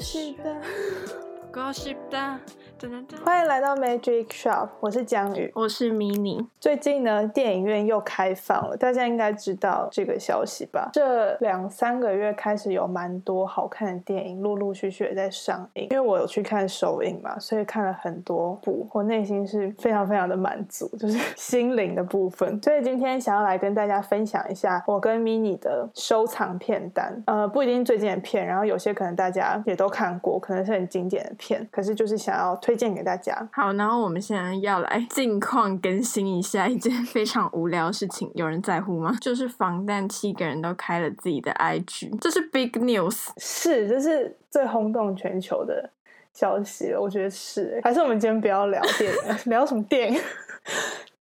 是的，恭喜的。欢迎来到 Magic Shop，我是江宇，我是 Mini。最近呢，电影院又开放了，大家应该知道这个消息吧？这两三个月开始有蛮多好看的电影陆陆续续也在上映。因为我有去看首映嘛，所以看了很多部，我内心是非常非常的满足，就是 心灵的部分。所以今天想要来跟大家分享一下我跟 Mini 的收藏片单。呃，不一定最近的片，然后有些可能大家也都看过，可能是很经典的片，可是就是想要推。推荐给大家。好，然后我们现在要来近况更新一下一件非常无聊的事情，有人在乎吗？就是防弹七个人都开了自己的 IG，这是 big news，是，这是最轰动全球的消息了。我觉得是，还是我们今天不要聊电影，聊什么电影？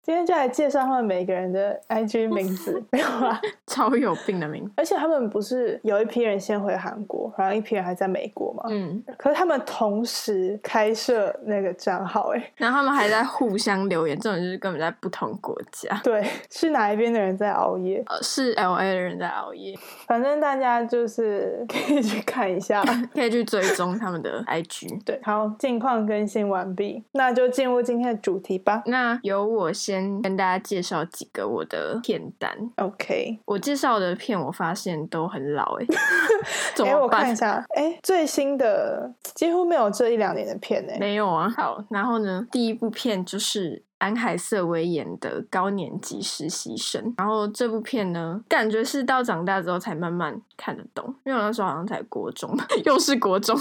今天就来介绍他们每个人的 IG 名字，没有啊？超有病的名字，而且他们不是有一批人先回韩国，然后一批人还在美国嘛？嗯，可是他们同时开设那个账号，哎，然后他们还在互相留言，这种就是根本在不同国家。对，是哪一边的人在熬夜？呃，是 LA 的人在熬夜。反正大家就是可以去看一下，可以去追踪他们的 IG。对，好，近况更新完毕，那就进入今天的主题吧。那由我先。先跟大家介绍几个我的片单。OK，我介绍的片我发现都很老 哎、欸。哎、欸，我看一下，哎、欸，最新的几乎没有这一两年的片哎、欸。没有啊。好，然后呢，第一部片就是安海瑟薇演的高年级实习生。然后这部片呢，感觉是到长大之后才慢慢看得懂，因为我那时候好像才国中，又是国中。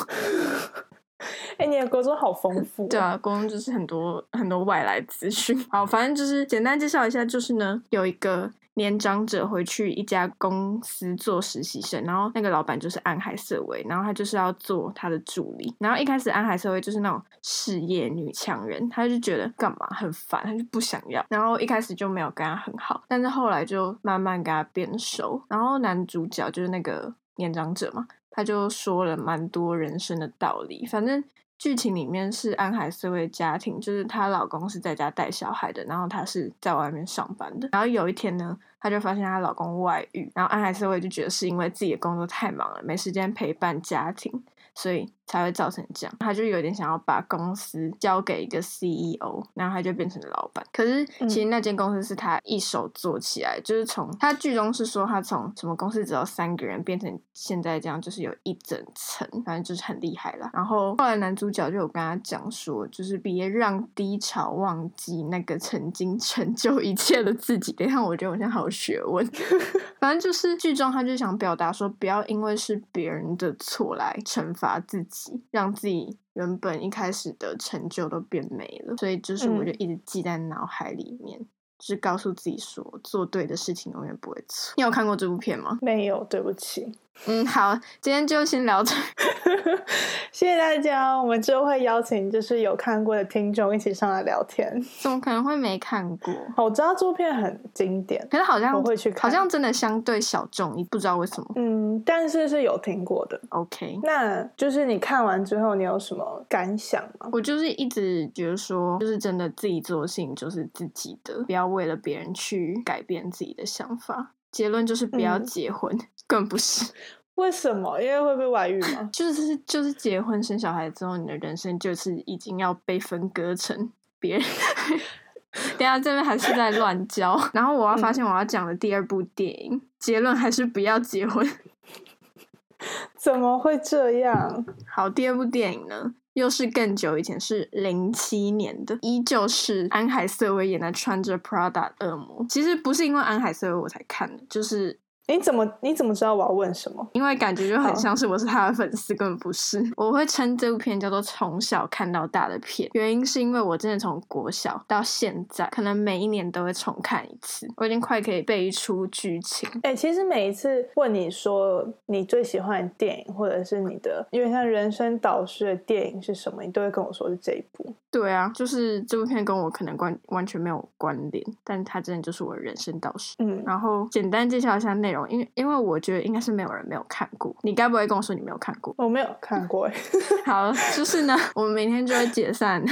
哎、欸，你的国中好丰富。对啊，国中就是很多很多外来资讯。好，反正就是简单介绍一下，就是呢，有一个年长者回去一家公司做实习生，然后那个老板就是安海瑟薇，然后他就是要做他的助理。然后一开始安海瑟薇就是那种事业女强人，他就觉得干嘛很烦，他就不想要。然后一开始就没有跟他很好，但是后来就慢慢跟他变熟。然后男主角就是那个年长者嘛。他就说了蛮多人生的道理，反正剧情里面是安海瑟薇家庭，就是她老公是在家带小孩的，然后她是在外面上班的。然后有一天呢，她就发现她老公外遇，然后安海瑟薇就觉得是因为自己的工作太忙了，没时间陪伴家庭，所以才会造成这样。他就有点想要把公司交给一个 CEO，然后他就变成老板。可是其实那间公司是他一手做起来，嗯、就是从他剧中是说他从什么公司只有三个人变成现在这样，就是有一整层，反正就是很厉害了。然后后来男主角就有跟他讲说，就是别让低潮忘记那个曾经成就一切的自己。等一下，我觉得我现在好有学问。反正就是剧中他就想表达说，不要因为是别人的错来惩罚自己，让自己原本一开始的成就都变没了。所以就是我就一直记在脑海里面，嗯、就是告诉自己说，做对的事情永远不会错。你有看过这部片吗？没有，对不起。嗯，好，今天就先聊这。谢谢大家，我们之后会邀请就是有看过的听众一起上来聊天。怎么可能会没看过？我知道这部片很经典，可是好像我会去看，好像真的相对小众，你不知道为什么。嗯，但是是有听过的。OK，那就是你看完之后，你有什么感想吗？我就是一直觉得说，就是真的自己做的事情就是自己的，不要为了别人去改变自己的想法。结论就是不要结婚，嗯、更不是。为什么？因为会被外遇吗？就是就是结婚生小孩之后，你的人生就是已经要被分割成别人。等下这边还是在乱教。然后我要发现我要讲的第二部电影，嗯、结论还是不要结婚。怎么会这样？好，第二部电影呢，又是更久以前，是零七年的，依旧是安海瑟薇演的穿着 Prada 恶魔。其实不是因为安海瑟薇我才看的，就是。你怎么你怎么知道我要问什么？因为感觉就很像是我是他的粉丝，根本不是。我会称这部片叫做从小看到大的片，原因是因为我真的从国小到现在，可能每一年都会重看一次。我已经快可以背出剧情。哎、欸，其实每一次问你说你最喜欢的电影，或者是你的因为像人生导师的电影是什么，你都会跟我说是这一部。对啊，就是这部片跟我可能关完全没有关联，但它真的就是我的人生导师。嗯，然后简单介绍一下内容。因为因为我觉得应该是没有人没有看过，你该不会跟我说你没有看过？我没有看过。好，就是呢，我们明天就会解散。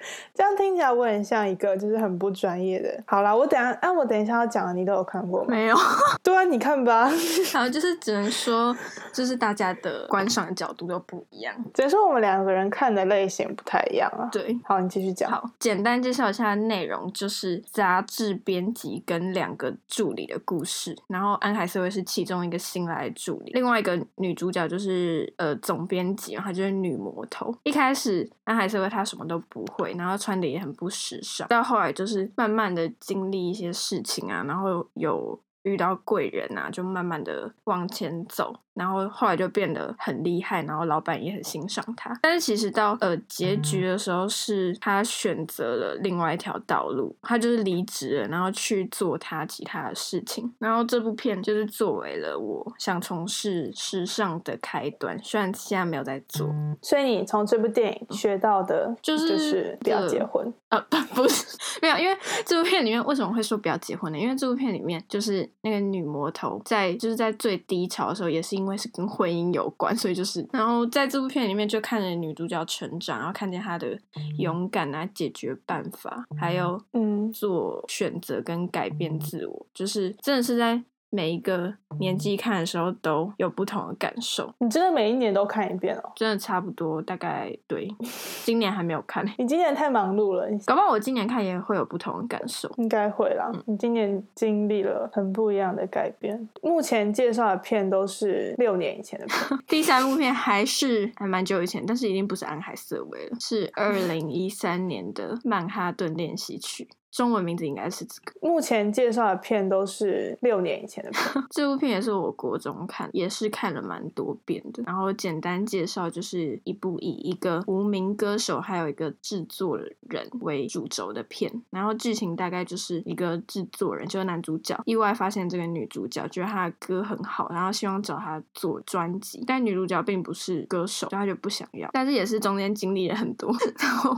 这样听起来我很像一个就是很不专业的。好啦，我等下，啊，我等一下要讲的你都有看过吗？没有。对啊，你看吧。好，就是只能说，就是大家的观赏角度都不一样。只能说我们两个人看的类型不太一样啊。对，好，你继续讲。好，简单介绍一下内容，就是杂志编辑跟两个助理的故事。然后安海瑟薇是其中一个新来的助理，另外一个女主角就是呃总编辑，然后她就是女魔头。一开始安海瑟薇她什么都不会，然后穿的也很不时尚，到后来就是慢慢的经历一些事情啊，然后有遇到贵人啊，就慢慢的往前走。然后后来就变得很厉害，然后老板也很欣赏他。但是其实到呃结局的时候，是他选择了另外一条道路，他就是离职了，然后去做他其他的事情。然后这部片就是作为了我想从事时尚的开端，虽然现在没有在做。所以你从这部电影学到的就是就是不要结婚啊？不 不是没有，因为这部片里面为什么会说不要结婚呢？因为这部片里面就是那个女魔头在就是在最低潮的时候，也是因为。因为是跟婚姻有关，所以就是，然后在这部片里面就看着女主角成长，然后看见她的勇敢啊，解决办法，还有嗯，做选择跟改变自我，就是真的是在。每一个年纪看的时候都有不同的感受。你真的每一年都看一遍哦？真的差不多，大概对。今年还没有看。你今年太忙碌了，搞不好我今年看也会有不同的感受。应该会啦。嗯、你今年经历了很不一样的改变。目前介绍的片都是六年以前的片。第三部片还是还蛮久以前，但是已经不是安海瑟薇了，是二零一三年的《曼哈顿练习曲》。中文名字应该是这个。目前介绍的片都是六年以前的片。这部片也是我国中看，也是看了蛮多遍的。然后简单介绍，就是一部以一个无名歌手还有一个制作人为主轴的片。然后剧情大概就是一个制作人，就是男主角，意外发现这个女主角，觉得她的歌很好，然后希望找她做专辑。但女主角并不是歌手，所以她就不想要。但是也是中间经历了很多，然后。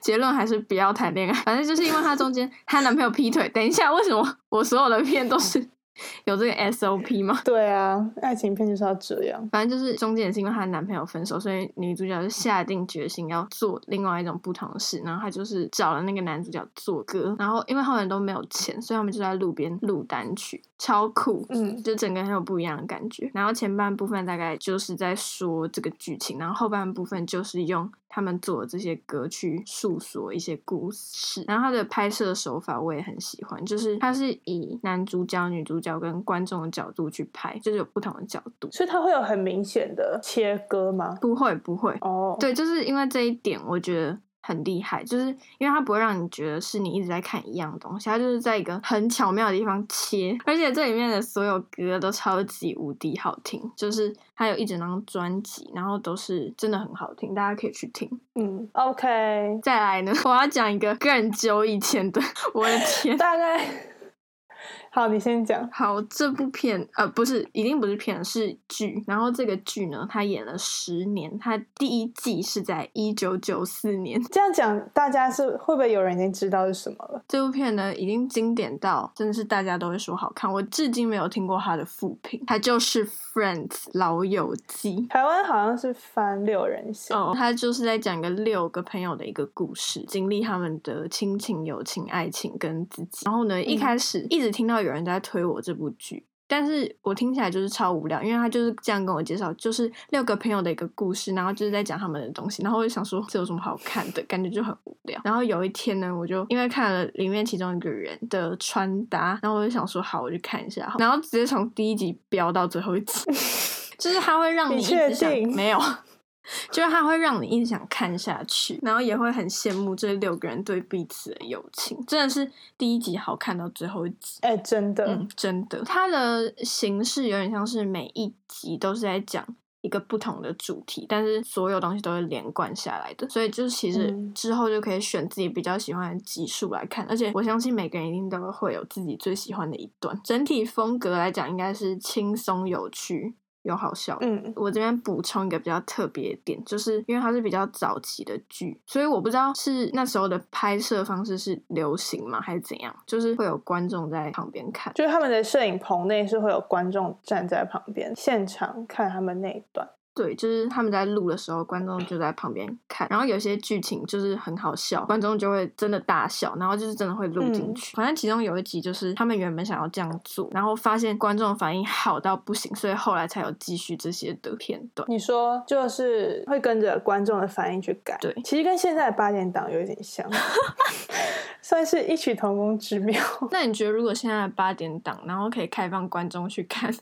结论还是不要谈恋爱，反正就是因为她中间她男朋友劈腿。等一下，为什么我所有的片都是？有这个 SOP 吗？对啊，爱情片就是要这样。反正就是中间也是因为她男朋友分手，所以女主角就下定决心要做另外一种不同的事。然后她就是找了那个男主角做歌，然后因为后面都没有钱，所以他们就在路边录单曲，超酷。嗯，就整个很有不一样的感觉。然后前半部分大概就是在说这个剧情，然后后半部分就是用他们做的这些歌去诉说一些故事。然后它的拍摄手法我也很喜欢，就是它是以男主角、女主角。跟观众的角度去拍，就是有不同的角度，所以它会有很明显的切割吗？不会，不会。哦，oh. 对，就是因为这一点，我觉得很厉害，就是因为它不会让你觉得是你一直在看一样东西，它就是在一个很巧妙的地方切，而且这里面的所有歌都超级无敌好听，就是它有一整张专辑，然后都是真的很好听，大家可以去听。嗯，OK，再来呢，我要讲一个更久以前的，我的天，大概。好，你先讲。好，这部片呃不是，一定不是片，是剧。然后这个剧呢，他演了十年，他第一季是在一九九四年。这样讲，大家是会不会有人已经知道是什么了？这部片呢，已经经典到真的是大家都会说好看。我至今没有听过他的负评。他就是《Friends》老友记。台湾好像是翻六人行。哦，他就是在讲一个六个朋友的一个故事，经历他们的亲情、友情、爱情跟自己。然后呢，一开始、嗯、一直听到。有人在推我这部剧，但是我听起来就是超无聊，因为他就是这样跟我介绍，就是六个朋友的一个故事，然后就是在讲他们的东西，然后我就想说这有什么好看的，感觉就很无聊。然后有一天呢，我就因为看了里面其中一个人的穿搭，然后我就想说好，我就看一下，然后直接从第一集飙到最后一集，就是他会让你一直想没有。就是它会让你一直想看下去，然后也会很羡慕这六个人对彼此的友情，真的是第一集好看到最后一集，哎、欸，真的，嗯，真的，它的形式有点像是每一集都是在讲一个不同的主题，但是所有东西都是连贯下来的，所以就是其实之后就可以选自己比较喜欢的集数来看，而且我相信每个人一定都会有自己最喜欢的一段，整体风格来讲应该是轻松有趣。有好笑，嗯，我这边补充一个比较特别点，就是因为它是比较早期的剧，所以我不知道是那时候的拍摄方式是流行吗，还是怎样，就是会有观众在旁边看，就是他们的摄影棚内是会有观众站在旁边现场看他们那一段。对，就是他们在录的时候，观众就在旁边看，然后有些剧情就是很好笑，观众就会真的大笑，然后就是真的会录进去。嗯、反正其中有一集就是他们原本想要这样做，然后发现观众反应好到不行，所以后来才有继续这些的片段。你说就是会跟着观众的反应去改，对，其实跟现在的八点档有一点像，算是异曲同工之妙。那你觉得如果 现在的八点档，然后可以开放观众去看？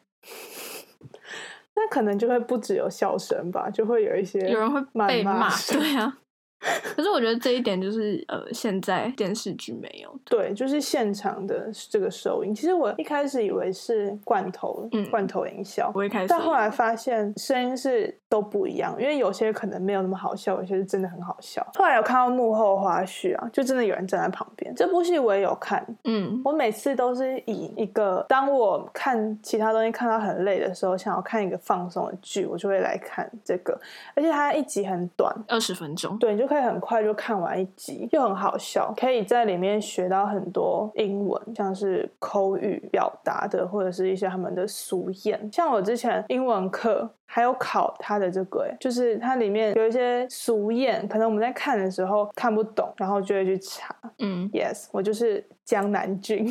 那可能就会不只有笑声吧，就会有一些有人会被骂，对啊。可是我觉得这一点就是呃，现在电视剧没有。对，就是现场的这个收音。其实我一开始以为是罐头，嗯，罐头音效。我一开始，但后来发现声音是都不一样，因为有些可能没有那么好笑，有些是真的很好笑。后来有看到幕后花絮啊，就真的有人站在旁边。这部戏我也有看，嗯，我每次都是以一个当我看其他东西看到很累的时候，想要看一个放松的剧，我就会来看这个。而且它一集很短，二十分钟，对，你就。可以很快就看完一集，又很好笑，可以在里面学到很多英文，像是口语表达的，或者是一些他们的俗谚。像我之前英文课还有考他的这个，哎，就是它里面有一些俗谚，可能我们在看的时候看不懂，然后就会去查。嗯，Yes，我就是江南俊，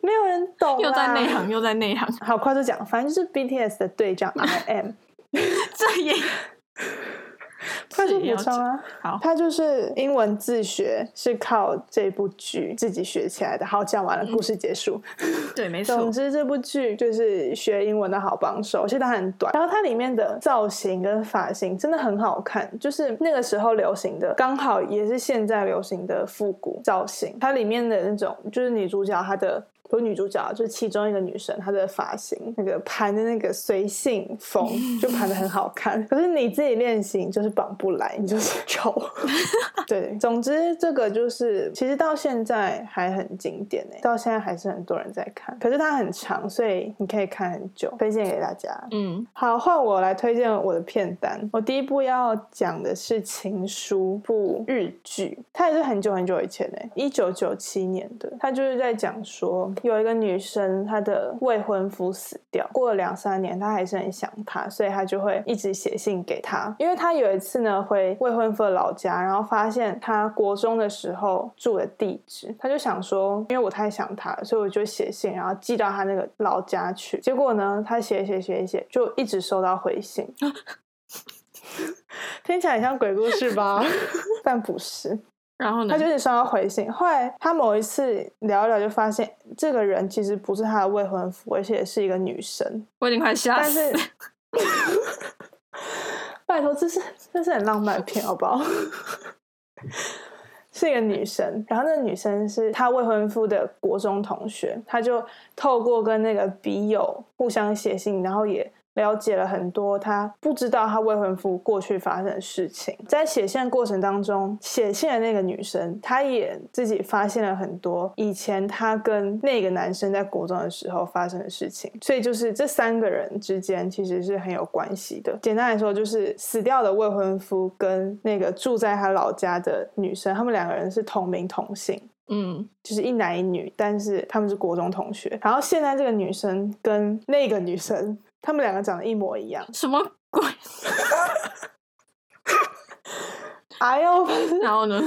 没有人懂，又在内行，又在内行。好，快速讲，反正就是 BTS 的队长 I am，这也。快速补充啊！好，他就是英文自学是靠这部剧自己学起来的。好，讲完了，故事结束。嗯、对，没 错。总之，这部剧就是学英文的好帮手，而且它很短。然后它里面的造型跟发型真的很好看，就是那个时候流行的，刚好也是现在流行的复古造型。它里面的那种就是女主角她的。不是女主角，就是其中一个女生，她的发型那个盘的那个随性风，就盘的很好看。可是你自己练习就是绑不来，你就是 丑。对，总之这个就是其实到现在还很经典呢，到现在还是很多人在看。可是它很长，所以你可以看很久，推荐给大家。嗯，好，换我来推荐我的片单。我第一部要讲的是《情书》部日剧，它也是很久很久以前诶，一九九七年的。它就是在讲说。有一个女生，她的未婚夫死掉，过了两三年，她还是很想他，所以她就会一直写信给他。因为她有一次呢，回未婚夫的老家，然后发现他国中的时候住的地址，她就想说，因为我太想他了，所以我就写信，然后寄到他那个老家去。结果呢，她写写写写，就一直收到回信，听起来很像鬼故事吧？但不是。然后呢，他就一直收到回信。后来他某一次聊一聊，就发现这个人其实不是他的未婚夫，而且也是一个女生。我已经快吓死了。但是，拜托，这是这是很浪漫的片，好不好？是一个女生，然后那个女生是她未婚夫的国中同学，她就透过跟那个笔友互相写信，然后也。了解了很多他不知道他未婚夫过去发生的事情，在写信的过程当中，写信的那个女生，她也自己发现了很多以前她跟那个男生在国中的时候发生的事情，所以就是这三个人之间其实是很有关系的。简单来说，就是死掉的未婚夫跟那个住在他老家的女生，他们两个人是同名同姓，嗯，就是一男一女，但是他们是国中同学。然后现在这个女生跟那个女生。他们两个长得一模一样，什么鬼？哎呦，然后呢？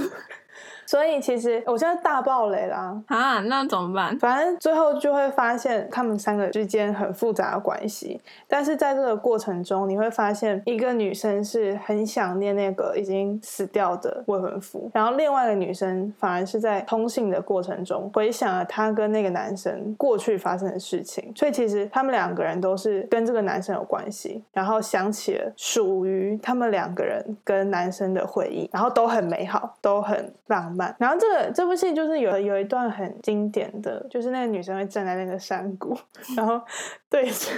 所以其实我现在大爆雷啦啊！那怎么办？反正最后就会发现他们三个之间很复杂的关系。但是在这个过程中，你会发现一个女生是很想念那个已经死掉的未婚夫，然后另外一个女生反而是在通信的过程中回想了她跟那个男生过去发生的事情。所以其实他们两个人都是跟这个男生有关系，然后想起了属于他们两个人跟男生的回忆，然后都很美好，都很浪漫。然后这个这部戏就是有有一段很经典的，就是那个女生会站在那个山谷，然后对着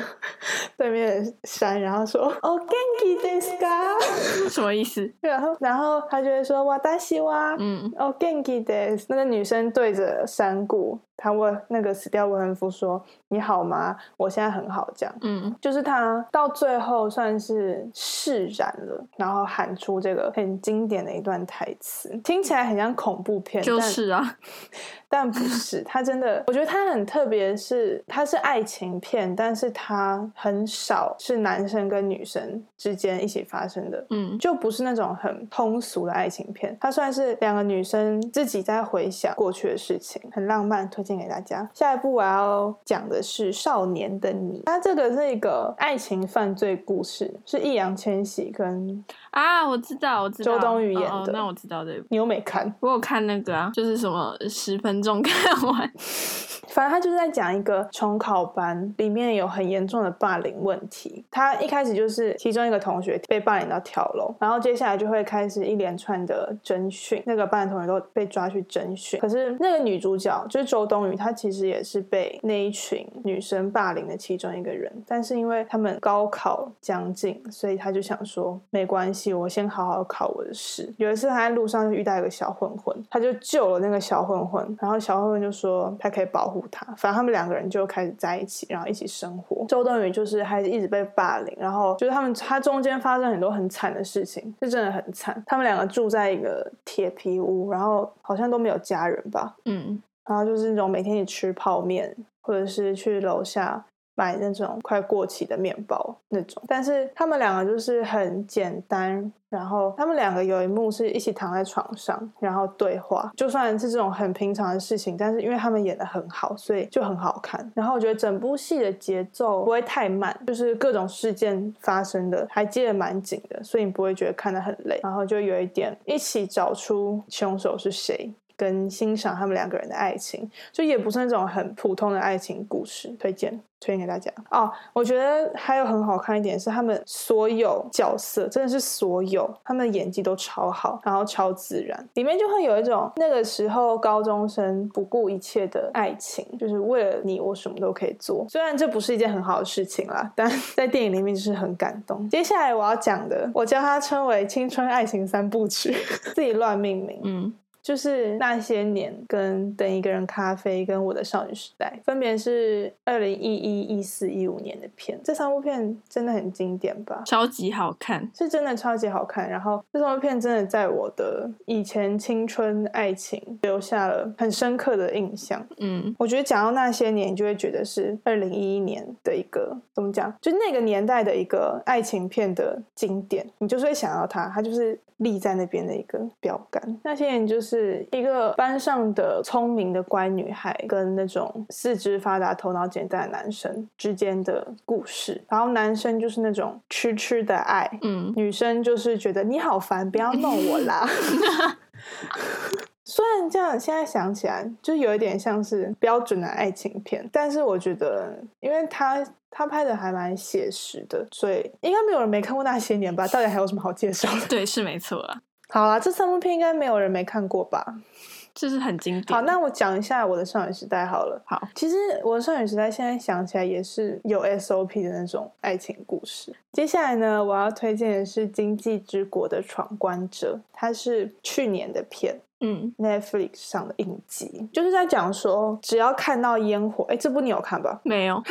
对面的山，然后说“哦，Genki desu ka？” 什么意思？然后然后他就会说“哇达西哇”，嗯，“哦，Genki desu”。那个女生对着山谷。她问那个死掉未婚夫说：“你好吗？我现在很好。”这样，嗯，就是他到最后算是释然了，然后喊出这个很经典的一段台词，听起来很像恐怖片，就是啊，但，但不是。他真的，我觉得他很特别，是他是爱情片，但但是它很少是男生跟女生之间一起发生的，嗯，就不是那种很通俗的爱情片。它算是两个女生自己在回想过去的事情，很浪漫，推荐给大家。下一部我要讲的是《少年的你》，它这个是一个爱情犯罪故事，是易烊千玺跟啊，我知道，我知道，周冬雨演的。哦哦，那我知道这部，你又没看？我有看那个啊，就是什么十分钟看完。反正他就是在讲一个重考班里面有很严重的霸凌问题。他一开始就是其中一个同学被霸凌到跳楼，然后接下来就会开始一连串的侦讯，那个班的同学都被抓去侦讯。可是那个女主角就是周冬雨，她其实也是被那一群女生霸凌的其中一个人。但是因为他们高考将近，所以他就想说没关系，我先好好考我的试。有一次他在路上就遇到一个小混混，他就救了那个小混混，然后小混混就说他可以保护他，反正他们两个人就开始在一起，然后一起生活。周冬雨就是还是一直被霸凌，然后就是他们他中间发生很多很惨的事情，是真的很惨。他们两个住在一个铁皮屋，然后好像都没有家人吧，嗯，然后就是那种每天一起吃泡面，或者是去楼下买那种快过期的面包那种。但是他们两个就是很简单。然后他们两个有一幕是一起躺在床上，然后对话。就算是这种很平常的事情，但是因为他们演得很好，所以就很好看。然后我觉得整部戏的节奏不会太慢，就是各种事件发生的还接得蛮紧的，所以你不会觉得看得很累。然后就有一点一起找出凶手是谁，跟欣赏他们两个人的爱情，就也不是那种很普通的爱情故事。推荐。推荐给大家哦！我觉得还有很好看一点是，他们所有角色真的是所有，他们的演技都超好，然后超自然，里面就会有一种那个时候高中生不顾一切的爱情，就是为了你，我什么都可以做。虽然这不是一件很好的事情啦，但 在电影里面就是很感动。接下来我要讲的，我将它称为青春爱情三部曲，自己乱命名。嗯。就是那些年，跟等一个人咖啡，跟我的少女时代，分别是二零一一、一四、一五年的片。这三部片真的很经典吧？超级好看，是真的超级好看。然后这三部片真的在我的以前青春爱情留下了很深刻的印象。嗯，我觉得讲到那些年，你就会觉得是二零一一年的一个怎么讲？就那个年代的一个爱情片的经典，你就是会想到它，它就是。立在那边的一个标杆。那些年就是一个班上的聪明的乖女孩，跟那种四肢发达、头脑简单的男生之间的故事。然后男生就是那种痴痴的爱，嗯，女生就是觉得你好烦，不要弄我啦。虽然这样，现在想起来就有一点像是标准的爱情片，但是我觉得，因为他。他拍的还蛮写实的，所以应该没有人没看过那些年吧？到底还有什么好介绍的？对，是没错啊。好啦，这三部片应该没有人没看过吧？这是很经典。好，那我讲一下我的少女时代好了。好，其实我的少女时代现在想起来也是有 SOP 的那种爱情故事。接下来呢，我要推荐的是《经济之国的闯关者》，它是去年的片。嗯，Netflix 上的影集就是在讲说，只要看到烟火，哎，这部你有看吧？没有，哈，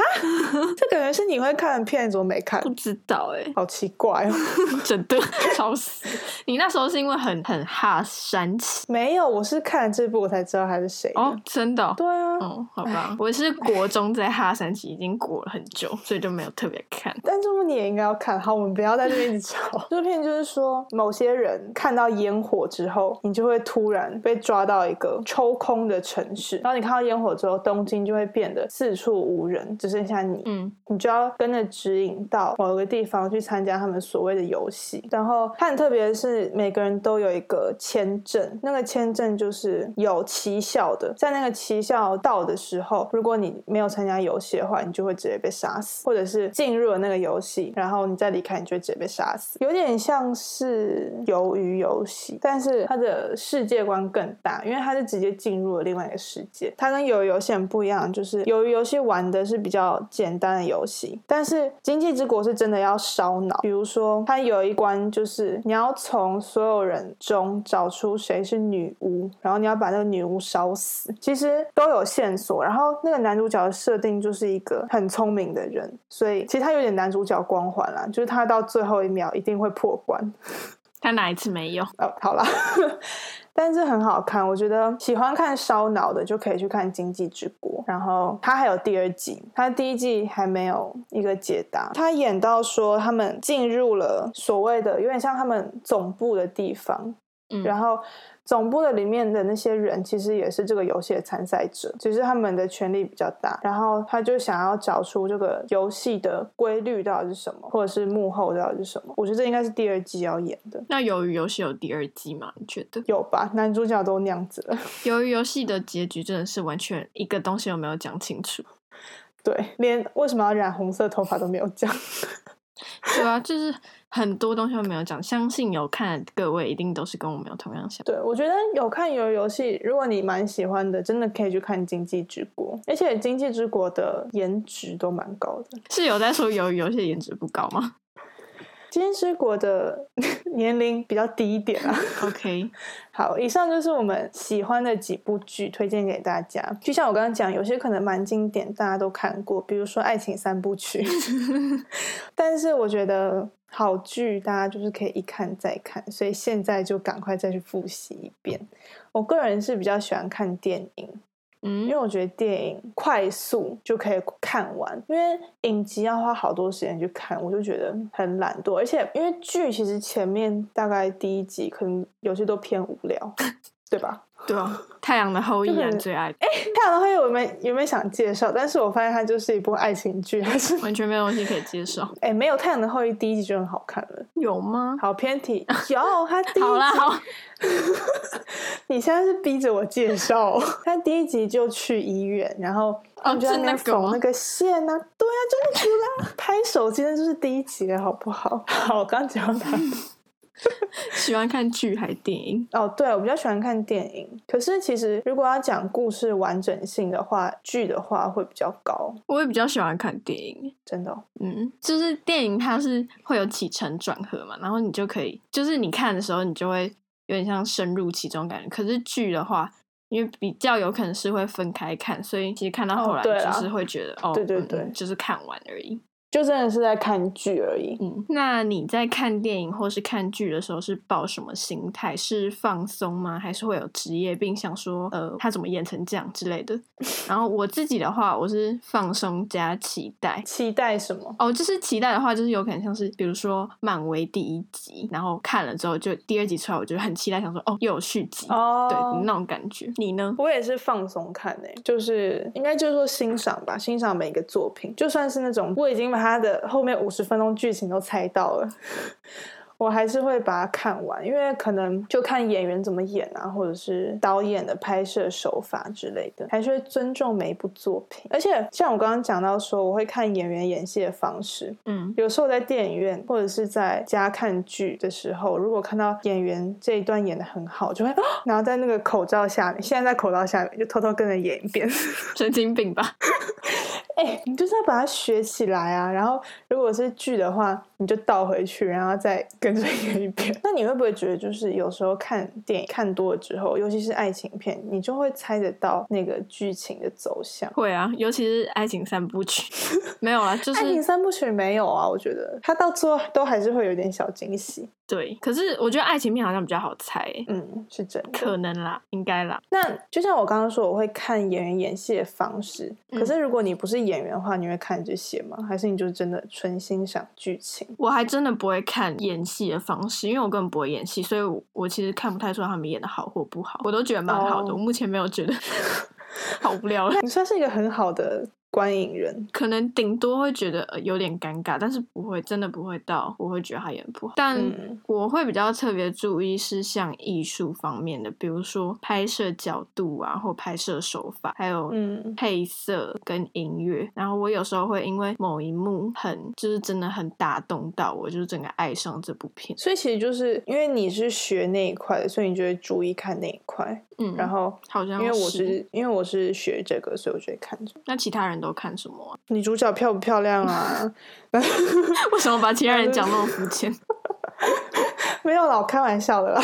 这感觉是你会看的片，怎么没看？不知道哎，好奇怪哦，真的，吵死！你那时候是因为很很哈山崎？没有，我是看了这部我才知道他是谁。哦，真的哦？对啊，哦，好吧，我是国中在哈山崎已经过了很久，所以就没有特别看。但这部你也应该要看。好，我们不要在这边一直吵。这部片就是说，某些人看到烟火之后，你就会突然。被抓到一个抽空的城市，然后你看到烟火之后，东京就会变得四处无人，只剩下你。嗯，你就要跟着指引到某个地方去参加他们所谓的游戏。然后它很特别的是，每个人都有一个签证，那个签证就是有期效的，在那个期效到的时候，如果你没有参加游戏的话，你就会直接被杀死，或者是进入了那个游戏，然后你再离开，你就会直接被杀死。有点像是鱿鱼游戏，但是它的世界观。更大，因为它是直接进入了另外一个世界。它跟鱿鱼游戏很不一样，就是鱿鱼游戏玩的是比较简单的游戏，但是《经济之国》是真的要烧脑。比如说，它有一关就是你要从所有人中找出谁是女巫，然后你要把那个女巫烧死。其实都有线索，然后那个男主角的设定就是一个很聪明的人，所以其实他有点男主角光环啦，就是他到最后一秒一定会破关。他哪一次没有？哦，好了。但是很好看。我觉得喜欢看烧脑的就可以去看《经济之国》，然后他还有第二季，他第一季还没有一个解答。他演到说他们进入了所谓的有点像他们总部的地方，嗯，然后。总部的里面的那些人，其实也是这个游戏的参赛者，只是他们的权力比较大。然后他就想要找出这个游戏的规律到底是什么，或者是幕后到底是什么。我觉得这应该是第二季要演的。那鱿鱼游戏有第二季吗？你觉得有吧？男主角都那样子了。鱿鱼游戏的结局真的是完全一个东西都没有讲清楚。对，连为什么要染红色头发都没有讲。对啊，就是很多东西都没有讲。相信有看各位一定都是跟我们有同样想。对，我觉得有看鱿鱼游戏，如果你蛮喜欢的，真的可以去看《经济之国》，而且《经济之国》的颜值都蛮高的。是有在说鱿鱼游戏的颜值不高吗？今际之国的 年龄比较低一点啊。OK，好，以上就是我们喜欢的几部剧，推荐给大家。就像我刚刚讲，有些可能蛮经典，大家都看过，比如说《爱情三部曲》。但是我觉得好剧，大家就是可以一看再看，所以现在就赶快再去复习一遍。我个人是比较喜欢看电影。嗯，因为我觉得电影快速就可以看完，因为影集要花好多时间去看，我就觉得很懒惰。而且因为剧其实前面大概第一集可能有些都偏无聊，对吧？对啊，太阳的后裔人最爱。哎，太阳的后裔我们有没有想介绍？但是我发现它就是一部爱情剧，还是 完全没有东西可以介绍。哎，没有太阳的后裔第一集就很好看了，有吗？好偏题，有它第一集。好啦，好。你现在是逼着我介绍？他第一集就去医院，然后就在那缝那个线呢、啊。对啊，真的出来拍手机，那就是第一集了，好不好？好，我刚讲他。喜欢看剧还是电影？哦，对，我比较喜欢看电影。可是其实如果要讲故事完整性的话，剧的话会比较高。我也比较喜欢看电影，真的、哦。嗯，就是电影它是会有起承转合嘛，然后你就可以，就是你看的时候，你就会有点像深入其中感觉。可是剧的话，因为比较有可能是会分开看，所以其实看到后来就是会觉得，哦，对，对对对、嗯，就是看完而已。就真的是在看剧而已。嗯，那你在看电影或是看剧的时候是抱什么心态？是放松吗？还是会有职业病，想说呃他怎么演成这样之类的？然后我自己的话，我是放松加期待。期待什么？哦，就是期待的话，就是有可能像是比如说漫威第一集，然后看了之后就第二集出来，我就很期待，想说哦又有续集哦，对那种感觉。你呢？我也是放松看诶，就是应该就是说欣赏吧，欣赏每一个作品，就算是那种我已经把。他的后面五十分钟剧情都猜到了。我还是会把它看完，因为可能就看演员怎么演啊，或者是导演的拍摄手法之类的，还是会尊重每一部作品。而且像我刚刚讲到说，我会看演员演戏的方式。嗯，有时候在电影院或者是在家看剧的时候，如果看到演员这一段演的很好，就会，然后在那个口罩下面，现在在口罩下面就偷偷跟着演一遍，神经病吧？哎、欸，你就是要把它学起来啊！然后如果是剧的话，你就倒回去，然后再跟着演一遍。那你会不会觉得，就是有时候看电影看多了之后，尤其是爱情片，你就会猜得到那个剧情的走向？会啊，尤其是爱情三部曲，没有啊，就是爱情三部曲没有啊。我觉得它到最后都还是会有点小惊喜。对，可是我觉得爱情片好像比较好猜。嗯，是真的，可能啦，应该啦。那就像我刚刚说，我会看演员演戏的方式。可是如果你不是演员的话，你会看这些吗？还是你就真的纯欣赏剧情？我还真的不会看演戏的方式，因为我根本不会演戏，所以我，我其实看不太出来他们演的好或不好。我都觉得蛮好的，oh. 我目前没有觉得 好无聊。你算是一个很好的。观影人可能顶多会觉得有点尴尬，但是不会真的不会到我会觉得他演不好。但我会比较特别注意是像艺术方面的，比如说拍摄角度啊，或拍摄手法，还有配色跟音乐。然后我有时候会因为某一幕很就是真的很打动到我，就是整个爱上这部片。所以其实就是因为你是学那一块的，所以你就会注意看那一块。嗯，然后好像因为我是因为我是学这个，所以我就会看着。那其他人都看什么啊？女主角漂不漂亮啊？为什么把其他人讲那么肤浅？没有啦，我开玩笑的啦。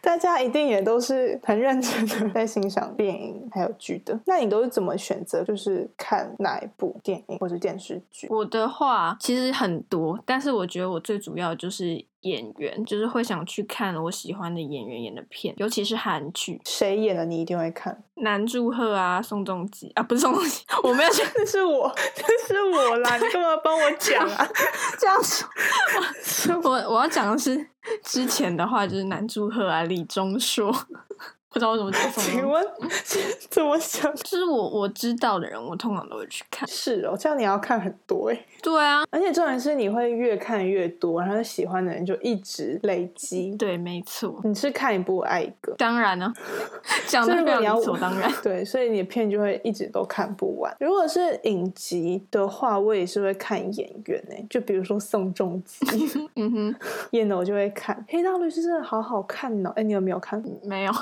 大家一定也都是很认真的在欣赏电影还有剧的。那你都是怎么选择？就是看哪一部电影或者电视剧？我的话其实很多，但是我觉得我最主要就是。演员就是会想去看我喜欢的演员演的片，尤其是韩剧，谁演的你一定会看。南柱赫啊，宋仲基啊，不是宋仲基，我没有选，这是我，这是我啦，你干嘛帮我讲啊？这样说，我我要讲的是之前的话，就是南柱赫啊，李钟硕。不知道为什么这么。请问 怎么想？就是我我知道的人，我通常都会去看。是哦，这样你要看很多哎。对啊，而且重点是你会越看越多，然后喜欢的人就一直累积。对，没错。你是看一部爱一个？当然呢，讲的非常理所当然。对，所以你的片就会一直都看不完。如果是影集的话，我也是会看演员哎，就比如说宋仲基，嗯哼，演的我就会看。黑道律师真的好好看哦，哎，你有没有看？没有。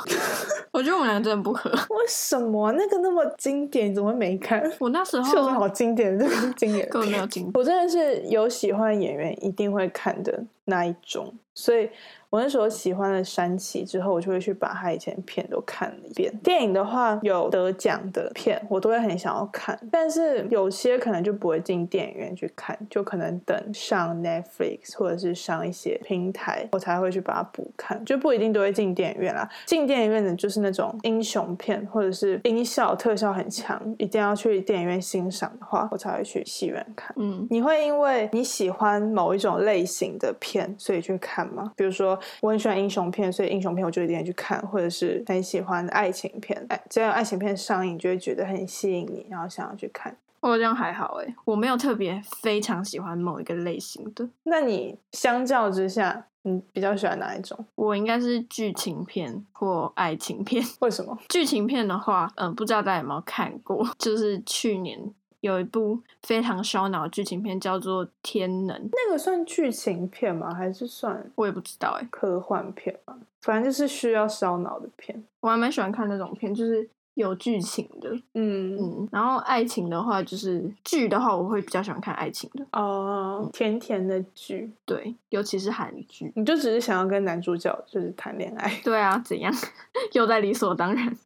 我觉得我们俩真的不合。为什么？那个那么经典，你怎么会没看？我那时候就是好经典，这个经典，根本没有经典。我真的是有喜欢演员一定会看的那一种，所以。我那时候喜欢了山崎之后，我就会去把他以前片都看了一遍。电影的话，有得奖的片，我都会很想要看。但是有些可能就不会进电影院去看，就可能等上 Netflix 或者是上一些平台，我才会去把它补看，就不一定都会进电影院啦。进电影院的就是那种英雄片，或者是音效特效很强，一定要去电影院欣赏的话，我才会去戏院看。嗯，你会因为你喜欢某一种类型的片，所以去看吗？比如说。我很喜欢英雄片，所以英雄片我就一定要去看，或者是很喜欢爱情片，哎，只要有爱情片上映，就会觉得很吸引你，然后想要去看。我这样还好哎，我没有特别非常喜欢某一个类型的。那你相较之下，你比较喜欢哪一种？我应该是剧情片或爱情片。为什么？剧情片的话，嗯，不知道大家有没有看过，就是去年。有一部非常烧脑的剧情片，叫做《天能》。那个算剧情片吗？还是算？我也不知道哎，科幻片吧？反正就是需要烧脑的片。我还蛮喜欢看那种片，就是有剧情的。嗯嗯。然后爱情的话，就是剧的话，我会比较喜欢看爱情的。哦，甜甜的剧。对，尤其是韩剧。你就只是想要跟男主角就是谈恋爱？对啊，怎样？又在理所当然。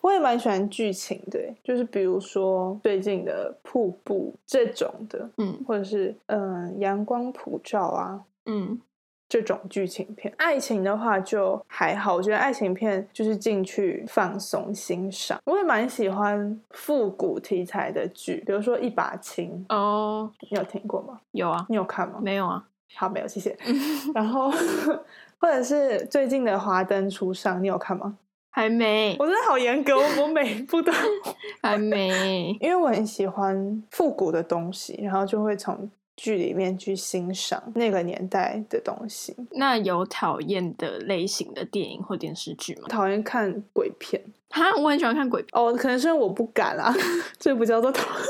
我也蛮喜欢剧情的，就是比如说最近的瀑布这种的，嗯，或者是嗯阳光普照啊，嗯，这种剧情片。爱情的话就还好，我觉得爱情片就是进去放松欣赏。我也蛮喜欢复古题材的剧，比如说《一把青》哦，你有听过吗？有啊，你有看吗？没有啊，好，没有，谢谢。然后 或者是最近的《华灯初上》，你有看吗？还没，我真的好严格，我每一部都 还没，因为我很喜欢复古的东西，然后就会从剧里面去欣赏那个年代的东西。那有讨厌的类型的电影或电视剧吗？讨厌看鬼片，哈，我很喜欢看鬼片哦，可能是因为我不敢啊，这不叫做讨厌，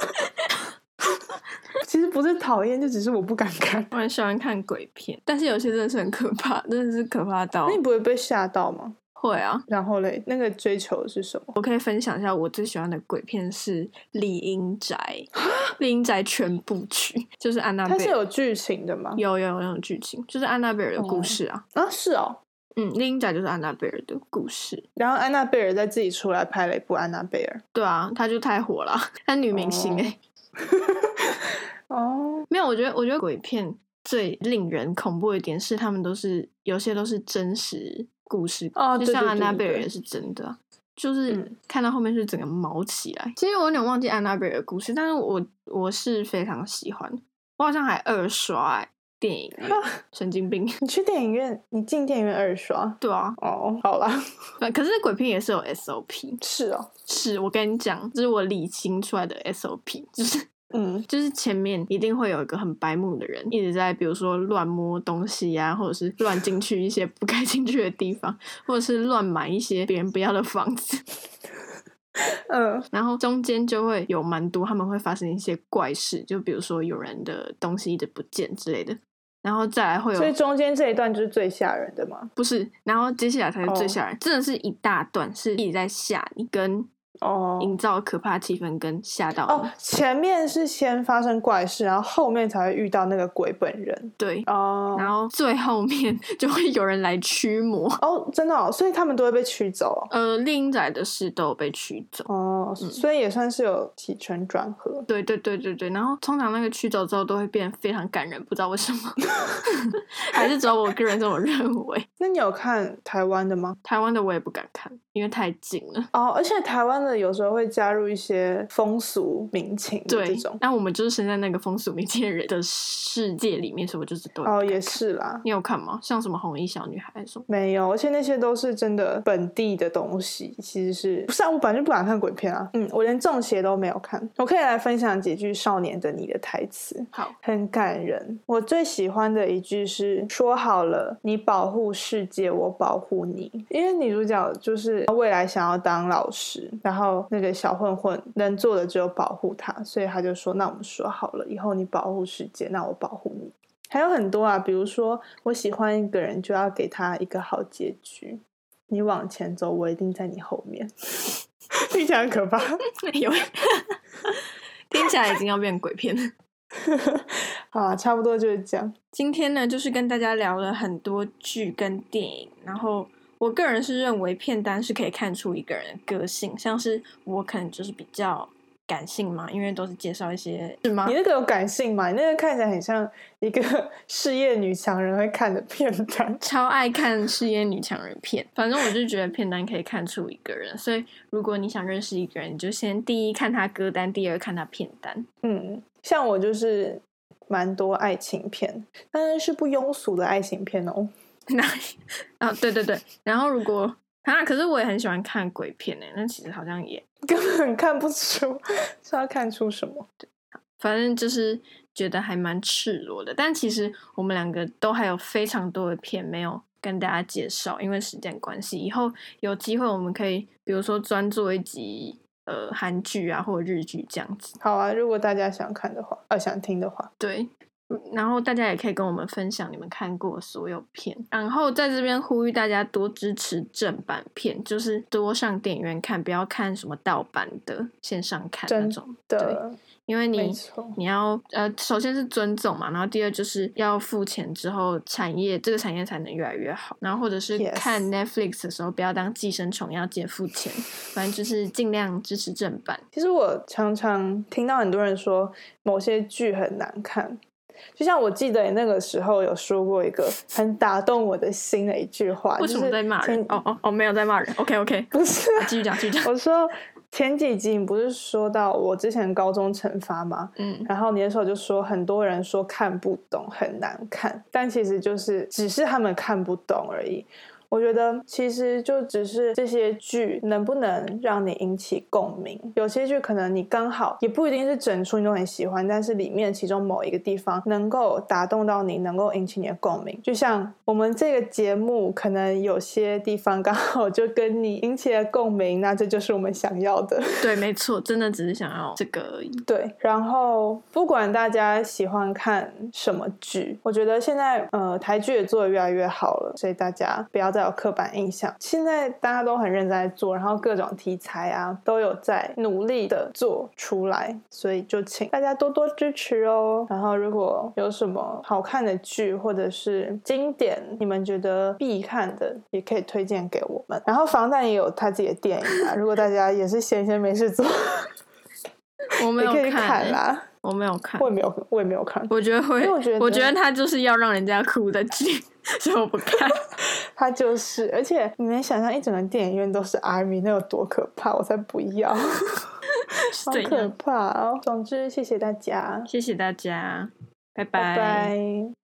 其实不是讨厌，就只是我不敢看。我很喜欢看鬼片，但是有些真的是很可怕，真的是可怕到，那你不会被吓到吗？会啊，然后嘞，那个追求是什么？我可以分享一下，我最喜欢的鬼片是《丽英宅》，《丽英宅》全部曲就是安娜贝尔。它是有剧情的吗？有有有有剧情，就是安娜贝尔的故事啊。哦、啊，是哦，嗯，《丽英宅》就是安娜贝尔的故事。然后安娜贝尔再自己出来拍了一部《安娜贝尔》。对啊，她就太火了，她女明星哎、欸。哦，没有，我觉得我觉得鬼片最令人恐怖的一点是，他们都是有些都是真实。故事哦，就像安娜贝尔也是真的，就是看到后面是整个毛起来。嗯、其实我有点忘记安娜贝尔的故事，但是我我是非常喜欢，我好像还二刷电影院，神经病！你去电影院，你进电影院二刷？对啊，哦，好啦。可是鬼片也是有 SOP，是哦，是我跟你讲，这是我理清出来的 SOP，就是。嗯，就是前面一定会有一个很白目的人，一直在比如说乱摸东西呀、啊，或者是乱进去一些不该进去的地方，或者是乱买一些别人不要的房子。嗯，然后中间就会有蛮多，他们会发生一些怪事，就比如说有人的东西一直不见之类的，然后再来会有，所以中间这一段就是最吓人的吗？不是，然后接下来才是最吓人，oh. 真的是一大段是一直在吓你跟。哦，营造可怕气氛跟吓到哦。前面是先发生怪事，然后后面才会遇到那个鬼本人。对哦，然后最后面 就会有人来驱魔。哦，真的哦，所以他们都会被驱走。呃，猎鹰仔的事都有被驱走。哦，嗯、所以也算是有起承转合。对对对对对，然后通常那个驱走之后都会变得非常感人，不知道为什么，还是只有我个人这么认为。那你有看台湾的吗？台湾的我也不敢看，因为太近了。哦，而且台湾的有时候会加入一些风俗民情的这种。对，那我们就是生在那个风俗民情的人的世界里面，所以我就是都哦，也是啦。你有看吗？像什么红衣小女孩什么？没有，而且那些都是真的本地的东西，其实是不是啊？我本来就不敢看鬼片啊。嗯，我连中邪都没有看。我可以来分享几句《少年的你》的台词，好，很感人。我最喜欢的一句是：“说好了，你保护世界，我保护你。”因为女主角就是未来想要当老师，然后那个小混混能做的只有保护他，所以他就说：“那我们说好了，以后你保护世界，那我保护你。”还有很多啊，比如说我喜欢一个人，就要给他一个好结局。你往前走，我一定在你后面。听起来很可怕，有听起来已经要变鬼片了。好啊，差不多就是这样。今天呢，就是跟大家聊了很多剧跟电影，然后我个人是认为片单是可以看出一个人的个性，像是我可能就是比较。感性嘛，因为都是介绍一些是吗？你那个有感性吗？你那个看起来很像一个 事业女强人会看的片单，超爱看事业女强人片。反正我就觉得片单可以看出一个人，所以如果你想认识一个人，你就先第一看他歌单，第二看他片单。嗯，像我就是蛮多爱情片，但是是不庸俗的爱情片哦。那啊，对对对，然后如果。啊！可是我也很喜欢看鬼片诶，那其实好像也 根本看不出是要看出什么。对，反正就是觉得还蛮赤裸的。但其实我们两个都还有非常多的片没有跟大家介绍，因为时间关系。以后有机会我们可以，比如说专做一集呃韩剧啊，或者日剧这样子。好啊，如果大家想看的话，呃，想听的话，对。然后大家也可以跟我们分享你们看过所有片，然后在这边呼吁大家多支持正版片，就是多上电影院看，不要看什么盗版的线上看那种。对，因为你你要呃，首先是尊重嘛，然后第二就是要付钱之后，产业这个产业才能越来越好。然后或者是看 Netflix 的时候，不要当寄生虫，要记得付钱。反正就是尽量支持正版。其实我常常听到很多人说某些剧很难看。就像我记得你那个时候有说过一个很打动我的心的一句话，为什么在骂人？哦哦哦，没有在骂人。OK OK，不是，继续讲，继续讲。我说前几集你不是说到我之前高中惩罚吗？嗯，然后你那时候就说很多人说看不懂很难看，但其实就是只是他们看不懂而已。我觉得其实就只是这些剧能不能让你引起共鸣。有些剧可能你刚好也不一定是整出你都很喜欢，但是里面其中某一个地方能够打动到你，能够引起你的共鸣。就像我们这个节目，可能有些地方刚好就跟你引起了共鸣，那这就是我们想要的。对，没错，真的只是想要这个而已。对，然后不管大家喜欢看什么剧，我觉得现在呃台剧也做得越来越好了，所以大家不要再。有刻板印象，现在大家都很认真在做，然后各种题材啊都有在努力的做出来，所以就请大家多多支持哦。然后如果有什么好看的剧或者是经典，你们觉得必看的，也可以推荐给我们。然后防弹也有他自己的电影啊，如果大家也是闲闲没事做，我没有看，可以看啦。我没有看，我也没有，我也没有看。我觉得会，我觉得，我觉得他就是要让人家哭的剧，所以我不看。他就是，而且你能想象一整个电影院都是 ARMY，那有多可怕？我才不要，好可怕哦。总之，谢谢大家，谢谢大家，拜拜。拜拜。